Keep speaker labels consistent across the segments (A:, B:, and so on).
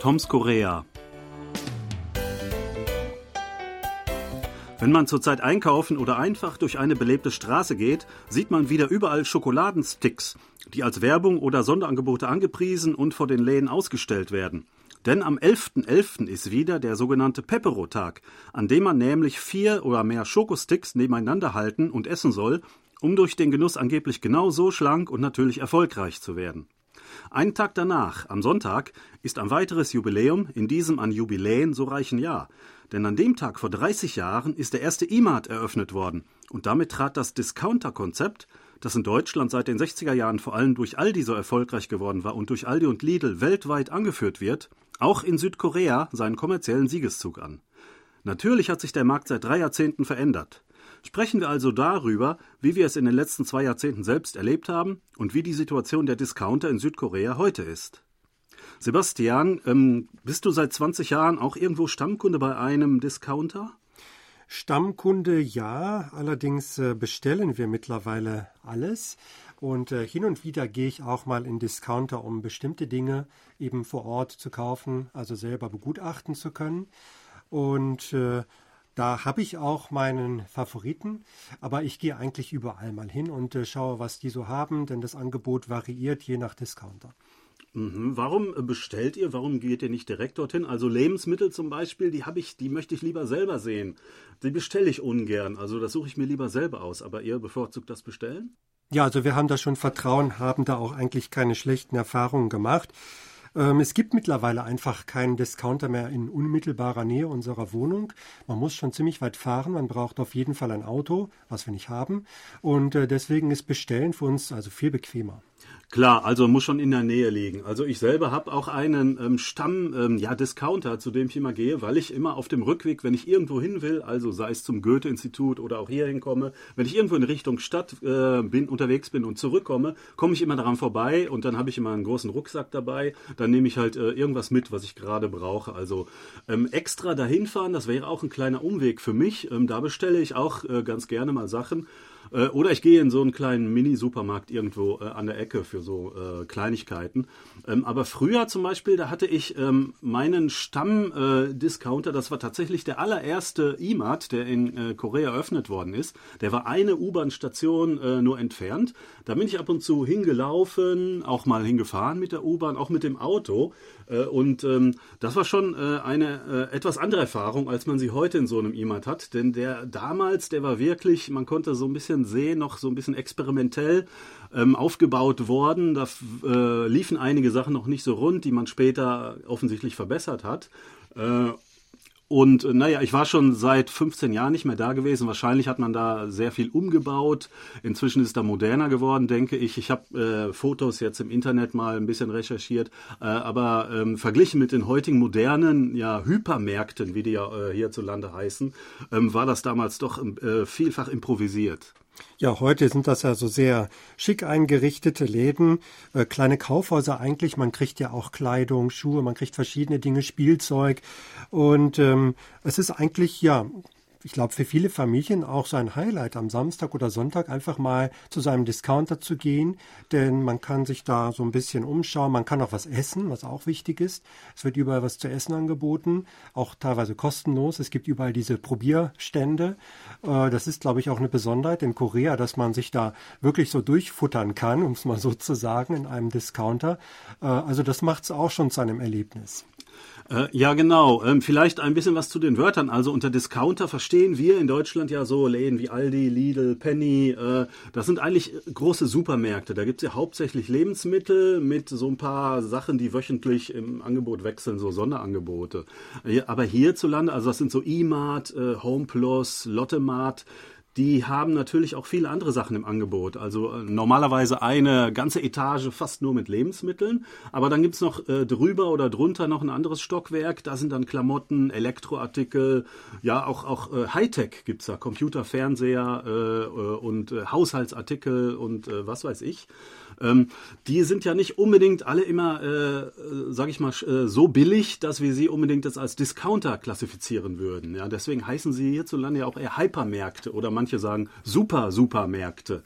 A: Toms Korea. Wenn man zurzeit einkaufen oder einfach durch eine belebte Straße geht, sieht man wieder überall Schokoladensticks, die als Werbung oder Sonderangebote angepriesen und vor den Läden ausgestellt werden. Denn am 11.11. .11. ist wieder der sogenannte Pepero-Tag, an dem man nämlich vier oder mehr Schokosticks nebeneinander halten und essen soll, um durch den Genuss angeblich genauso schlank und natürlich erfolgreich zu werden. Einen Tag danach, am Sonntag, ist ein weiteres Jubiläum in diesem an Jubiläen so reichen Jahr. Denn an dem Tag vor 30 Jahren ist der erste E-Mart eröffnet worden und damit trat das Discounter-Konzept, das in Deutschland seit den 60er Jahren vor allem durch Aldi so erfolgreich geworden war und durch Aldi und Lidl weltweit angeführt wird, auch in Südkorea seinen kommerziellen Siegeszug an. Natürlich hat sich der Markt seit drei Jahrzehnten verändert. Sprechen wir also darüber, wie wir es in den letzten zwei Jahrzehnten selbst erlebt haben und wie die Situation der Discounter in Südkorea heute ist. Sebastian, ähm, bist du seit 20 Jahren auch irgendwo Stammkunde bei einem Discounter?
B: Stammkunde ja, allerdings äh, bestellen wir mittlerweile alles. Und äh, hin und wieder gehe ich auch mal in Discounter, um bestimmte Dinge eben vor Ort zu kaufen, also selber begutachten zu können. Und äh, da habe ich auch meinen Favoriten, aber ich gehe eigentlich überall mal hin und äh, schaue, was die so haben, denn das Angebot variiert je nach Discounter.
A: Mhm. Warum äh, bestellt ihr? Warum geht ihr nicht direkt dorthin? Also Lebensmittel zum Beispiel, die habe ich, die möchte ich lieber selber sehen. Die bestelle ich ungern. Also das suche ich mir lieber selber aus. Aber ihr bevorzugt das Bestellen?
B: Ja, also wir haben da schon Vertrauen, haben da auch eigentlich keine schlechten Erfahrungen gemacht. Ähm, es gibt mittlerweile einfach keinen Discounter mehr in unmittelbarer Nähe unserer Wohnung. Man muss schon ziemlich weit fahren. Man braucht auf jeden Fall ein Auto, was wir nicht haben. Und äh, deswegen ist Bestellen für uns also viel bequemer.
A: Klar, also muss schon in der Nähe liegen. Also ich selber habe auch einen ähm, Stamm, ähm, ja, zu dem ich immer gehe, weil ich immer auf dem Rückweg, wenn ich irgendwo hin will, also sei es zum Goethe-Institut oder auch hier hinkomme, wenn ich irgendwo in Richtung Stadt äh, bin, unterwegs bin und zurückkomme, komme ich immer daran vorbei und dann habe ich immer einen großen Rucksack dabei. Dann nehme ich halt äh, irgendwas mit, was ich gerade brauche. Also ähm, extra dahin fahren, das wäre auch ein kleiner Umweg für mich. Ähm, da bestelle ich auch äh, ganz gerne mal Sachen. Äh, oder ich gehe in so einen kleinen Mini-Supermarkt irgendwo äh, an der Ecke für so äh, Kleinigkeiten. Ähm, aber früher zum Beispiel, da hatte ich ähm, meinen Stamm-Discounter, das war tatsächlich der allererste E-Mart, der in äh, Korea eröffnet worden ist. Der war eine U-Bahn-Station äh, nur entfernt. Da bin ich ab und zu hingelaufen, auch mal hingefahren mit der U-Bahn, auch mit dem Auto. Äh, und ähm, das war schon eine etwas andere Erfahrung, als man sie heute in so einem E-Mart hat. Denn der damals, der war wirklich, man konnte so ein bisschen bisschen See noch so ein bisschen experimentell ähm, aufgebaut worden. Da äh, liefen einige Sachen noch nicht so rund, die man später offensichtlich verbessert hat. Äh, und äh, naja, ich war schon seit 15 Jahren nicht mehr da gewesen. Wahrscheinlich hat man da sehr viel umgebaut. Inzwischen ist da moderner geworden, denke ich. Ich habe äh, Fotos jetzt im Internet mal ein bisschen recherchiert. Äh, aber ähm, verglichen mit den heutigen modernen ja, Hypermärkten, wie die ja äh, hierzulande heißen, ähm, war das damals doch äh, vielfach improvisiert.
B: Ja, heute sind das ja so sehr schick eingerichtete Läden, äh, kleine Kaufhäuser eigentlich. Man kriegt ja auch Kleidung, Schuhe, man kriegt verschiedene Dinge, Spielzeug. Und ähm, es ist eigentlich, ja, ich glaube, für viele Familien auch so ein Highlight, am Samstag oder Sonntag einfach mal zu seinem Discounter zu gehen, denn man kann sich da so ein bisschen umschauen, man kann auch was essen, was auch wichtig ist. Es wird überall was zu essen angeboten, auch teilweise kostenlos. Es gibt überall diese Probierstände. Äh, das ist, glaube ich, auch eine Besonderheit in Korea, dass man sich da wirklich so durchfuttern kann, um es mal so zu sagen, in einem Discounter. Äh, also das macht es auch schon zu einem Erlebnis.
A: Äh, ja, genau. Ähm, vielleicht ein bisschen was zu den Wörtern. Also unter Discounter verstehen wir in Deutschland ja so Läden wie Aldi, Lidl, Penny. Äh, das sind eigentlich große Supermärkte. Da gibt es ja hauptsächlich Lebensmittel mit so ein paar Sachen, die wöchentlich im Angebot wechseln, so Sonderangebote. Äh, aber hierzulande, also das sind so E-Mart, äh, Homeplus, Lottemart die haben natürlich auch viele andere Sachen im Angebot. Also äh, normalerweise eine ganze Etage fast nur mit Lebensmitteln, aber dann gibt's noch äh, drüber oder drunter noch ein anderes Stockwerk. Da sind dann Klamotten, Elektroartikel, ja auch auch äh, Hightech gibt's da, Computer, Fernseher äh, äh und äh, Haushaltsartikel und äh, was weiß ich. Ähm, die sind ja nicht unbedingt alle immer, äh, sage ich mal, äh, so billig, dass wir sie unbedingt jetzt als Discounter klassifizieren würden. Ja, deswegen heißen sie hierzulande ja auch eher Hypermärkte oder manche sagen Super-Supermärkte.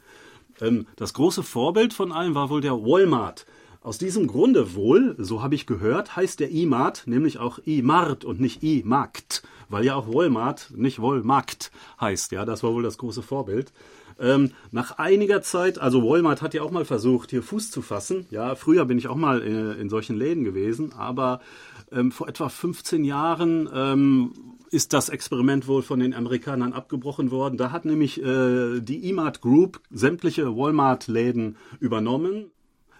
A: Ähm, das große Vorbild von allen war wohl der Walmart. Aus diesem Grunde wohl, so habe ich gehört, heißt der E-Mart nämlich auch E-Mart und nicht E-Markt, weil ja auch Walmart nicht Wollmarkt heißt. Ja, das war wohl das große Vorbild. Ähm, nach einiger Zeit, also Walmart hat ja auch mal versucht, hier Fuß zu fassen. Ja, früher bin ich auch mal in, in solchen Läden gewesen, aber ähm, vor etwa 15 Jahren ähm, ist das Experiment wohl von den Amerikanern abgebrochen worden. Da hat nämlich äh, die E-Mart Group sämtliche Walmart-Läden übernommen.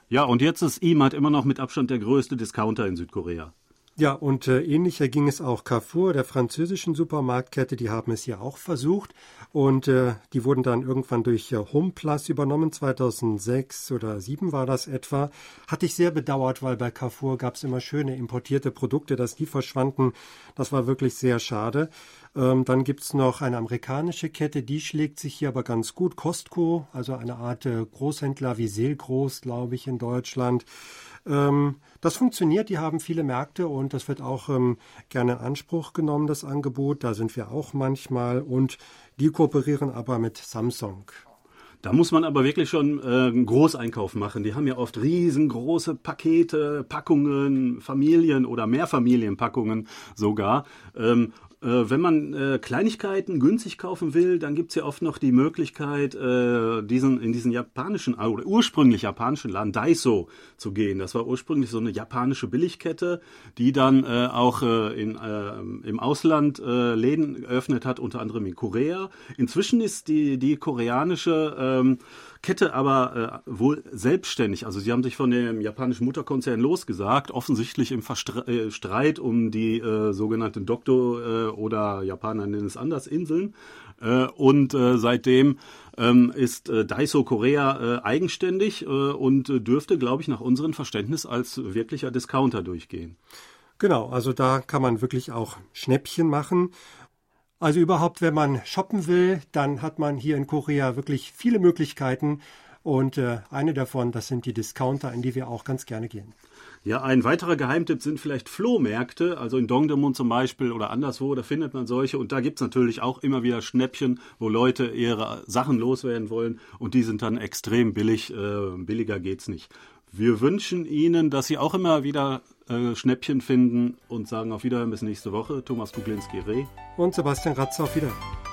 A: Ja, und jetzt ist E-Mart immer noch mit Abstand der größte Discounter in Südkorea.
B: Ja, und äh, ähnlicher ging es auch Carrefour, der französischen Supermarktkette, die haben es ja auch versucht und äh, die wurden dann irgendwann durch äh, Homeplus übernommen, 2006 oder 2007 war das etwa. Hatte ich sehr bedauert, weil bei Carrefour gab es immer schöne importierte Produkte, dass die verschwanden. Das war wirklich sehr schade. Ähm, dann gibt's noch eine amerikanische Kette, die schlägt sich hier aber ganz gut. Costco, also eine Art äh, Großhändler wie Seelgroß, glaube ich, in Deutschland. Ähm, das funktioniert, die haben viele Märkte und das wird auch ähm, gerne in Anspruch genommen, das Angebot. Da sind wir auch manchmal und die kooperieren aber mit Samsung.
A: Da muss man aber wirklich schon äh, einen Großeinkauf machen. Die haben ja oft riesengroße Pakete, Packungen, Familien oder Mehrfamilienpackungen sogar. Ähm, äh, wenn man äh, Kleinigkeiten günstig kaufen will, dann gibt's ja oft noch die Möglichkeit, äh, diesen, in diesen japanischen, oder ursprünglich japanischen Laden Daiso zu gehen. Das war ursprünglich so eine japanische Billigkette, die dann äh, auch äh, in, äh, im Ausland äh, Läden eröffnet hat, unter anderem in Korea. Inzwischen ist die, die koreanische ähm, Kette aber äh, wohl selbstständig. Also sie haben sich von dem japanischen Mutterkonzern losgesagt, offensichtlich im Verstre äh, Streit um die äh, sogenannte Doktor äh, oder Japaner nennen es anders Inseln. Äh, und äh, seitdem ähm, ist äh, Daiso Korea eigenständig und dürfte, glaube ich, nach unserem Verständnis als wirklicher Discounter durchgehen.
B: Genau, also da kann man wirklich auch Schnäppchen machen. Also überhaupt, wenn man shoppen will, dann hat man hier in Korea wirklich viele Möglichkeiten. Und eine davon, das sind die Discounter, in die wir auch ganz gerne gehen.
A: Ja, ein weiterer Geheimtipp sind vielleicht Flohmärkte, also in Dongdaemun zum Beispiel oder anderswo, da findet man solche. Und da gibt's natürlich auch immer wieder Schnäppchen, wo Leute ihre Sachen loswerden wollen und die sind dann extrem billig. Äh, billiger geht's nicht. Wir wünschen Ihnen, dass Sie auch immer wieder äh, Schnäppchen finden und sagen auf Wiederhören bis nächste Woche. Thomas Kuglinski-Reh.
B: Und Sebastian Ratz auf Wiederhören.